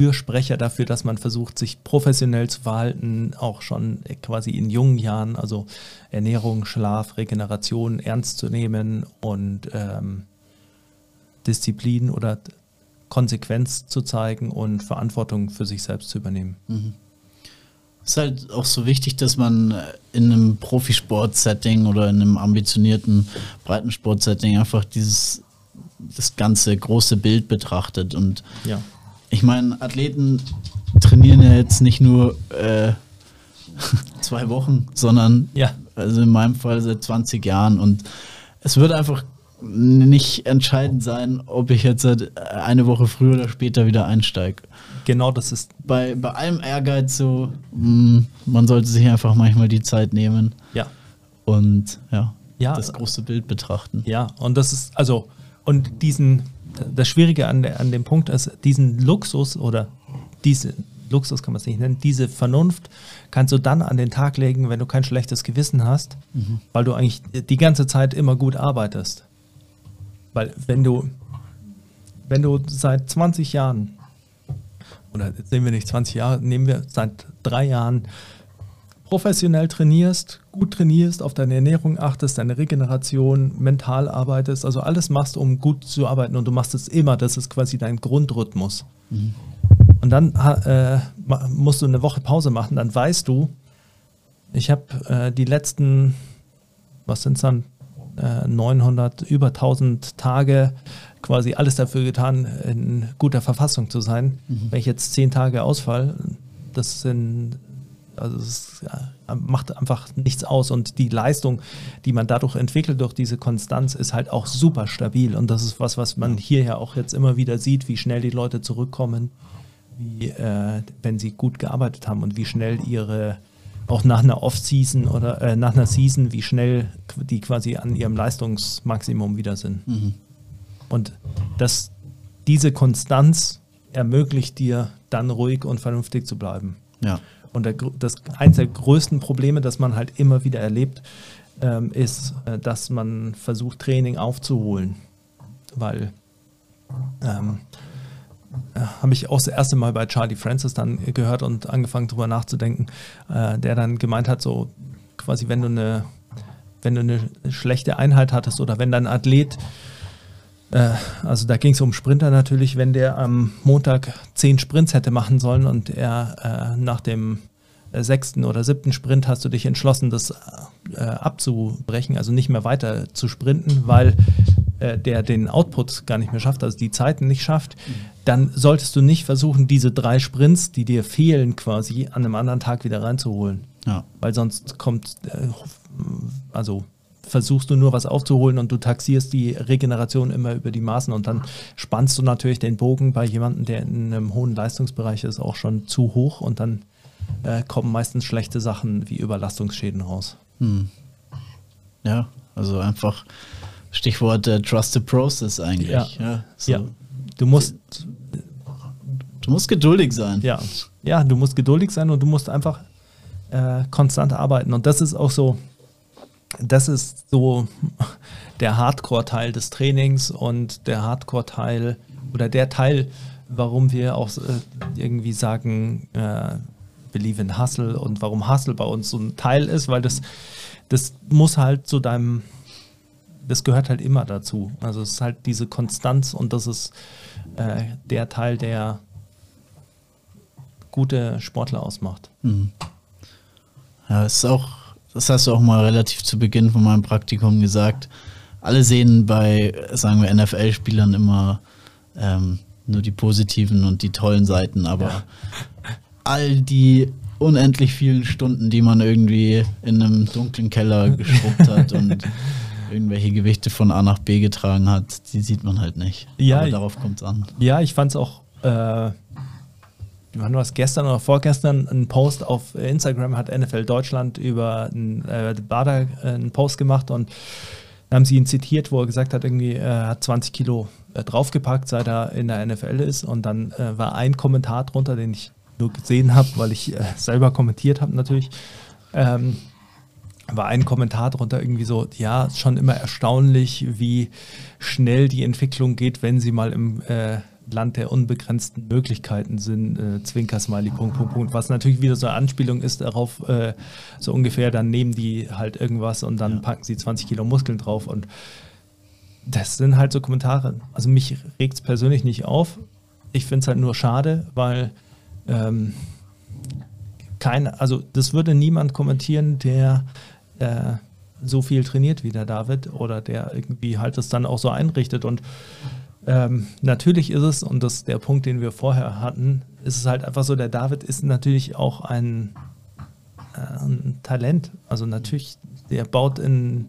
Fürsprecher dafür, dass man versucht, sich professionell zu verhalten, auch schon quasi in jungen Jahren, also Ernährung, Schlaf, Regeneration ernst zu nehmen und ähm, Disziplin oder Konsequenz zu zeigen und Verantwortung für sich selbst zu übernehmen. Mhm. Es ist halt auch so wichtig, dass man in einem Profisport-Setting oder in einem ambitionierten Breitensport-Setting einfach dieses das ganze große Bild betrachtet und ja ich meine, Athleten trainieren ja jetzt nicht nur äh, zwei Wochen, sondern ja. also in meinem Fall seit 20 Jahren. Und es wird einfach nicht entscheidend sein, ob ich jetzt eine Woche früher oder später wieder einsteige. Genau, das ist. Bei, bei allem Ehrgeiz so, mh, mm, man sollte sich einfach manchmal die Zeit nehmen. Ja. Und ja, ja, das große Bild betrachten. Ja, und das ist, also, und diesen das Schwierige an, der, an dem Punkt ist, diesen Luxus oder diese, Luxus kann man es nicht nennen, diese Vernunft kannst du dann an den Tag legen, wenn du kein schlechtes Gewissen hast, mhm. weil du eigentlich die ganze Zeit immer gut arbeitest. Weil wenn du, wenn du seit 20 Jahren, oder jetzt nehmen wir nicht 20 Jahre, nehmen wir seit drei Jahren professionell trainierst, gut trainierst, auf deine Ernährung achtest, deine Regeneration, mental arbeitest, also alles machst, um gut zu arbeiten und du machst es immer, das ist quasi dein Grundrhythmus. Mhm. Und dann äh, musst du eine Woche Pause machen, dann weißt du, ich habe äh, die letzten, was sind es dann, äh, 900, über 1000 Tage quasi alles dafür getan, in guter Verfassung zu sein. Mhm. Wenn ich jetzt 10 Tage ausfall, das sind also es macht einfach nichts aus und die Leistung, die man dadurch entwickelt, durch diese Konstanz, ist halt auch super stabil. Und das ist was, was man hier ja auch jetzt immer wieder sieht, wie schnell die Leute zurückkommen, wie, äh, wenn sie gut gearbeitet haben und wie schnell ihre, auch nach einer Off-Season oder äh, nach einer Season, wie schnell die quasi an ihrem Leistungsmaximum wieder sind. Mhm. Und das, diese Konstanz ermöglicht dir dann ruhig und vernünftig zu bleiben. Ja. Und der, das eines der größten Probleme, das man halt immer wieder erlebt, ähm, ist, äh, dass man versucht, Training aufzuholen. Weil ähm, äh, habe ich auch das erste Mal bei Charlie Francis dann gehört und angefangen darüber nachzudenken, äh, der dann gemeint hat, so quasi, wenn du eine, wenn du eine schlechte Einheit hattest oder wenn dein Athlet also da ging es um Sprinter natürlich, wenn der am Montag zehn Sprints hätte machen sollen und er äh, nach dem äh, sechsten oder siebten Sprint hast du dich entschlossen, das äh, abzubrechen, also nicht mehr weiter zu sprinten, weil äh, der den Output gar nicht mehr schafft, also die Zeiten nicht schafft, dann solltest du nicht versuchen, diese drei Sprints, die dir fehlen, quasi an einem anderen Tag wieder reinzuholen. Ja. Weil sonst kommt, äh, also versuchst du nur was aufzuholen und du taxierst die Regeneration immer über die Maßen und dann spannst du natürlich den Bogen bei jemandem, der in einem hohen Leistungsbereich ist, auch schon zu hoch und dann äh, kommen meistens schlechte Sachen wie Überlastungsschäden raus. Hm. Ja, also einfach Stichwort äh, Trust the Process eigentlich. Ja. ja, so. ja. Du musst Du musst geduldig sein. Ja, ja du musst geduldig sein und du musst einfach äh, konstant arbeiten. Und das ist auch so, das ist so der Hardcore-Teil des Trainings und der Hardcore-Teil oder der Teil, warum wir auch äh, irgendwie sagen, äh, Believe in Hustle und warum Hustle bei uns so ein Teil ist, weil das, das muss halt zu deinem, das gehört halt immer dazu. Also es ist halt diese Konstanz und das ist äh, der Teil, der gute Sportler ausmacht. Mhm. Ja, es ist auch das hast du auch mal relativ zu Beginn von meinem Praktikum gesagt, alle sehen bei, sagen wir, NFL-Spielern immer ähm, nur die positiven und die tollen Seiten, aber ja. all die unendlich vielen Stunden, die man irgendwie in einem dunklen Keller geschrubbt hat und irgendwelche Gewichte von A nach B getragen hat, die sieht man halt nicht. Ja, aber darauf kommt es an. Ja, ich fand es auch äh, war es gestern oder vorgestern, ein Post auf Instagram hat NFL Deutschland über einen äh, Bader äh, einen Post gemacht und haben sie ihn zitiert, wo er gesagt hat, irgendwie er hat 20 Kilo äh, draufgepackt, seit er in der NFL ist und dann äh, war ein Kommentar drunter, den ich nur gesehen habe, weil ich äh, selber kommentiert habe natürlich. Ähm, war ein Kommentar drunter irgendwie so, ja, schon immer erstaunlich, wie schnell die Entwicklung geht, wenn sie mal im äh, Land der unbegrenzten Möglichkeiten sind, äh, Zwinker-Smiley, Punkt, Punkt, Punkt. Was natürlich wieder so eine Anspielung ist darauf, äh, so ungefähr, dann nehmen die halt irgendwas und dann ja. packen sie 20 Kilo Muskeln drauf und das sind halt so Kommentare. Also mich regt es persönlich nicht auf. Ich finde es halt nur schade, weil ähm, kein, also das würde niemand kommentieren, der äh, so viel trainiert wie der David oder der irgendwie halt das dann auch so einrichtet und ähm, natürlich ist es, und das ist der Punkt, den wir vorher hatten, ist es halt einfach so, der David ist natürlich auch ein, äh, ein Talent. Also natürlich, der baut in,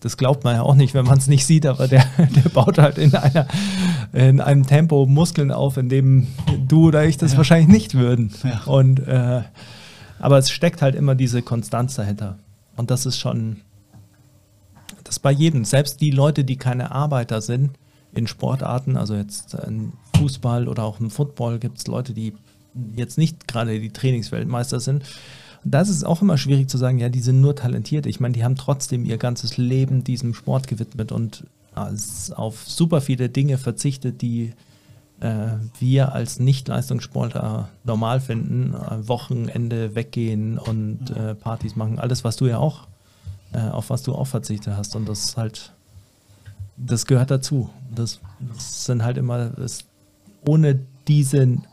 das glaubt man ja auch nicht, wenn man es nicht sieht, aber der, der baut halt in, einer, in einem Tempo Muskeln auf, in dem du oder ich das ja. wahrscheinlich nicht würden. Ja. Und, äh, aber es steckt halt immer diese Konstanz dahinter. Und das ist schon, das bei jedem, selbst die Leute, die keine Arbeiter sind, in Sportarten, also jetzt im Fußball oder auch im Football gibt es Leute, die jetzt nicht gerade die Trainingsweltmeister sind. Und das ist auch immer schwierig zu sagen, ja, die sind nur talentiert. Ich meine, die haben trotzdem ihr ganzes Leben diesem Sport gewidmet und auf super viele Dinge verzichtet, die äh, wir als Nicht-Leistungssportler normal finden. Äh, Wochenende weggehen und äh, Partys machen. Alles, was du ja auch, äh, auf was du auch verzichtet hast. Und das halt, das gehört dazu. Das, das sind halt immer, das, ohne diesen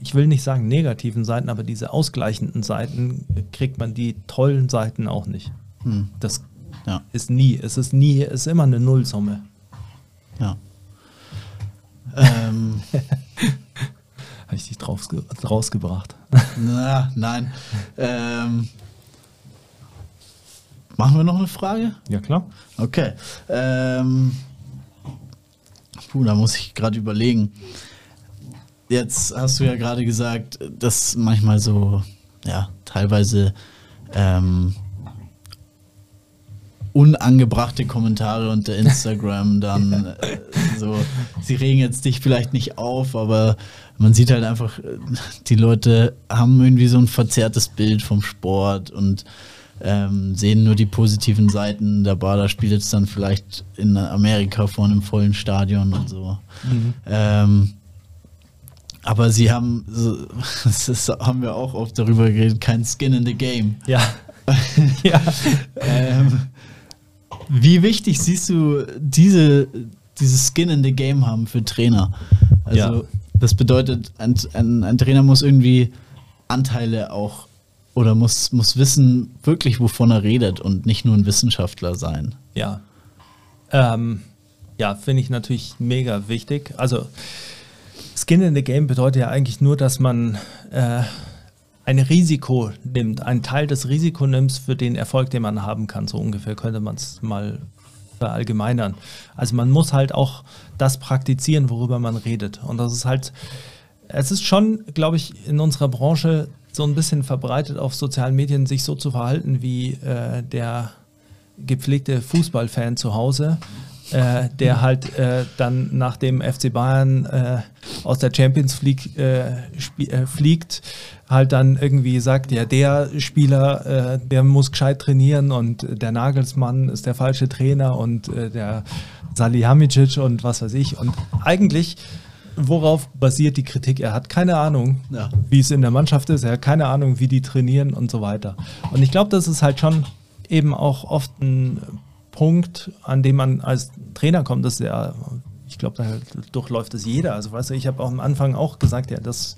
ich will nicht sagen negativen Seiten, aber diese ausgleichenden Seiten kriegt man die tollen Seiten auch nicht. Hm. Das ja. ist nie, es ist nie, es ist immer eine Nullsumme. Ja. ähm. Habe ich dich draus, rausgebracht? Na, nein. Ähm. Machen wir noch eine Frage? Ja, klar. Okay. Ähm, puh, da muss ich gerade überlegen. Jetzt hast du ja gerade gesagt, dass manchmal so, ja, teilweise ähm, unangebrachte Kommentare unter Instagram dann äh, so, sie regen jetzt dich vielleicht nicht auf, aber man sieht halt einfach, die Leute haben irgendwie so ein verzerrtes Bild vom Sport und ähm, sehen nur die positiven Seiten. Der Bader spielt jetzt dann vielleicht in Amerika vor einem vollen Stadion und so. Mhm. Ähm, aber sie haben, das haben wir auch oft darüber geredet, kein Skin in the Game. Ja. ja. ähm, wie wichtig siehst du diese, dieses Skin in the Game haben für Trainer? Also, ja. das bedeutet, ein, ein, ein, Trainer muss irgendwie Anteile auch oder muss, muss wissen, wirklich, wovon er redet und nicht nur ein Wissenschaftler sein. Ja. Ähm, ja, finde ich natürlich mega wichtig. Also, Skin in the Game bedeutet ja eigentlich nur, dass man äh, ein Risiko nimmt, einen Teil des Risikos nimmt für den Erfolg, den man haben kann. So ungefähr könnte man es mal verallgemeinern. Also man muss halt auch das praktizieren, worüber man redet. Und das ist halt, es ist schon, glaube ich, in unserer Branche so ein bisschen verbreitet auf sozialen Medien, sich so zu verhalten wie äh, der gepflegte Fußballfan zu Hause, äh, der halt äh, dann nach dem FC Bayern äh, aus der Champions League äh, äh, fliegt, halt dann irgendwie sagt, ja, der Spieler, äh, der muss gescheit trainieren und der Nagelsmann ist der falsche Trainer und der Salihamidzic und was weiß ich. Und eigentlich worauf basiert die Kritik? Er hat keine Ahnung, ja. wie es in der Mannschaft ist, er hat keine Ahnung, wie die trainieren und so weiter. Und ich glaube, das ist halt schon eben auch oft ein Punkt, an dem man als Trainer kommt, dass ja, ich glaube, da durchläuft es jeder. Also weißt du, ich habe auch am Anfang auch gesagt, ja, dass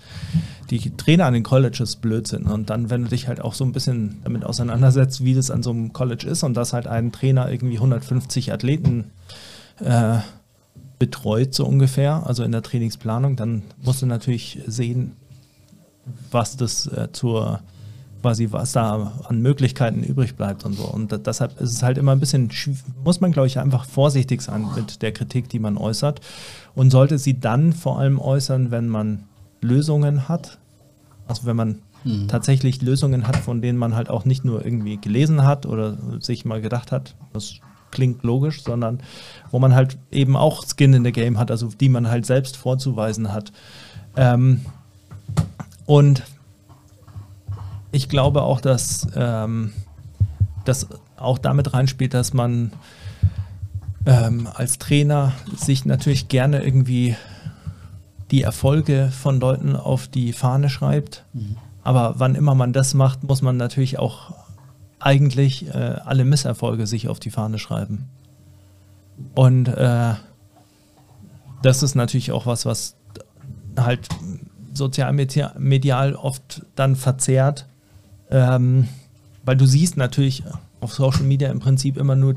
die Trainer an den Colleges blöd sind. Und dann, wenn du dich halt auch so ein bisschen damit auseinandersetzt, wie das an so einem College ist und dass halt ein Trainer irgendwie 150 Athleten äh, betreut, so ungefähr, also in der Trainingsplanung, dann musst du natürlich sehen, was das äh, zur quasi, was da an Möglichkeiten übrig bleibt und so. Und deshalb ist es halt immer ein bisschen, muss man glaube ich einfach vorsichtig sein mit der Kritik, die man äußert und sollte sie dann vor allem äußern, wenn man Lösungen hat, also wenn man hm. tatsächlich Lösungen hat, von denen man halt auch nicht nur irgendwie gelesen hat oder sich mal gedacht hat, das klingt logisch, sondern wo man halt eben auch Skin in the Game hat, also die man halt selbst vorzuweisen hat. Ähm, und ich glaube auch, dass ähm, das auch damit reinspielt, dass man ähm, als Trainer sich natürlich gerne irgendwie die Erfolge von Leuten auf die Fahne schreibt. Mhm. Aber wann immer man das macht, muss man natürlich auch eigentlich äh, alle Misserfolge sich auf die Fahne schreiben. Und äh, das ist natürlich auch was, was halt sozial medial oft dann verzerrt, ähm, weil du siehst natürlich auf Social Media im Prinzip immer nur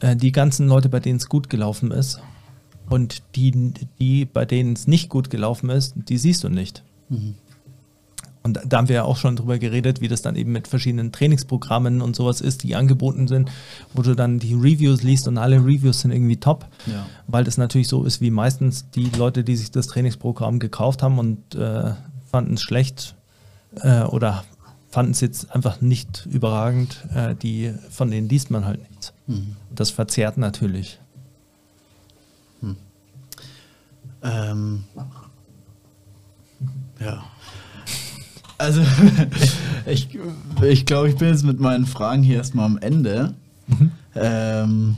äh, die ganzen Leute, bei denen es gut gelaufen ist. Und die, die bei denen es nicht gut gelaufen ist, die siehst du nicht. Mhm. Und da haben wir ja auch schon drüber geredet, wie das dann eben mit verschiedenen Trainingsprogrammen und sowas ist, die angeboten sind, wo du dann die Reviews liest und alle Reviews sind irgendwie top, ja. weil das natürlich so ist, wie meistens die Leute, die sich das Trainingsprogramm gekauft haben und äh, fanden es schlecht äh, oder fanden es jetzt einfach nicht überragend. Äh, die, von denen liest man halt nichts. Mhm. Das verzerrt natürlich. Hm. Ähm, Ja. Also, ich, ich glaube, ich bin jetzt mit meinen Fragen hier erstmal am Ende. Mhm. Ähm,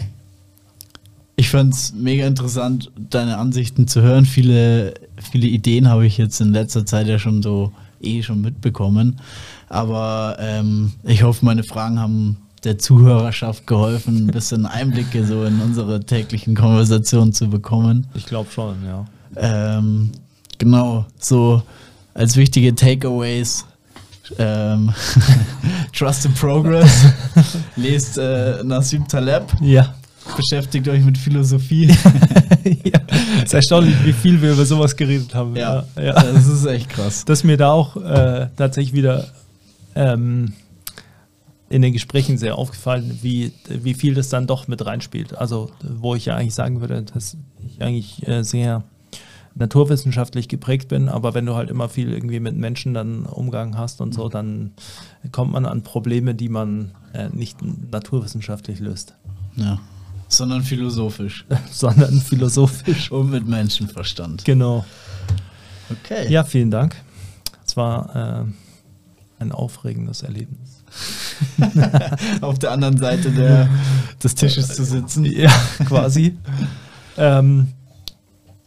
ich fand es mega interessant, deine Ansichten zu hören. Viele, viele Ideen habe ich jetzt in letzter Zeit ja schon so eh schon mitbekommen. Aber ähm, ich hoffe, meine Fragen haben der Zuhörerschaft geholfen, ein bisschen Einblicke so in unsere täglichen Konversationen zu bekommen. Ich glaube schon, ja. Ähm, genau, so als wichtige Takeaways. Ähm, Trust in Progress. Lest äh, Nassim Taleb. Ja. Beschäftigt euch mit Philosophie. ja. Es ist erstaunlich, wie viel wir über sowas geredet haben. Ja, ja. das ist echt krass. Dass mir da auch äh, tatsächlich wieder ähm, in den Gesprächen sehr aufgefallen, wie, wie viel das dann doch mit reinspielt. Also, wo ich ja eigentlich sagen würde, dass ich eigentlich äh, sehr naturwissenschaftlich geprägt bin, aber wenn du halt immer viel irgendwie mit Menschen dann Umgang hast und so, mhm. dann kommt man an Probleme, die man äh, nicht naturwissenschaftlich löst. Ja. Sondern philosophisch. sondern philosophisch. Und mit Menschenverstand. Genau. Okay. Ja, vielen Dank. Es war äh, ein aufregendes Erlebnis. Auf der anderen Seite der, des Tisches zu sitzen. Ja, quasi. ähm,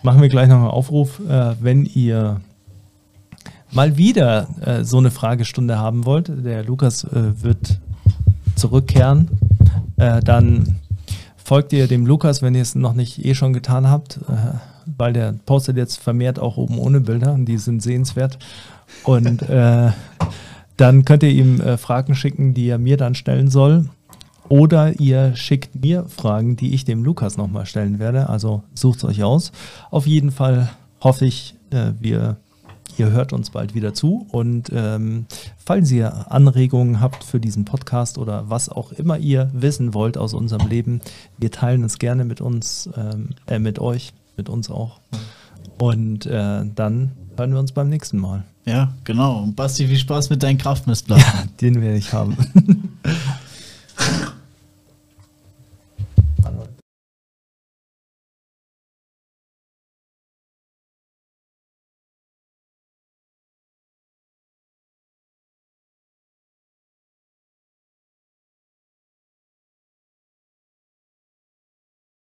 machen wir gleich noch einen Aufruf. Äh, wenn ihr mal wieder äh, so eine Fragestunde haben wollt, der Lukas äh, wird zurückkehren, äh, dann folgt ihr dem Lukas, wenn ihr es noch nicht eh schon getan habt, äh, weil der postet jetzt vermehrt auch oben ohne Bilder und die sind sehenswert. Und äh, dann könnt ihr ihm Fragen schicken, die er mir dann stellen soll. Oder ihr schickt mir Fragen, die ich dem Lukas nochmal stellen werde. Also sucht es euch aus. Auf jeden Fall hoffe ich, äh, wir, ihr hört uns bald wieder zu. Und ähm, falls ihr Anregungen habt für diesen Podcast oder was auch immer ihr wissen wollt aus unserem Leben, wir teilen es gerne mit uns, ähm, äh, mit euch, mit uns auch. Und äh, dann hören wir uns beim nächsten Mal. Ja, genau. Und Basti, viel Spaß mit deinen Kraftmessplatten. Ja, den werde ich haben.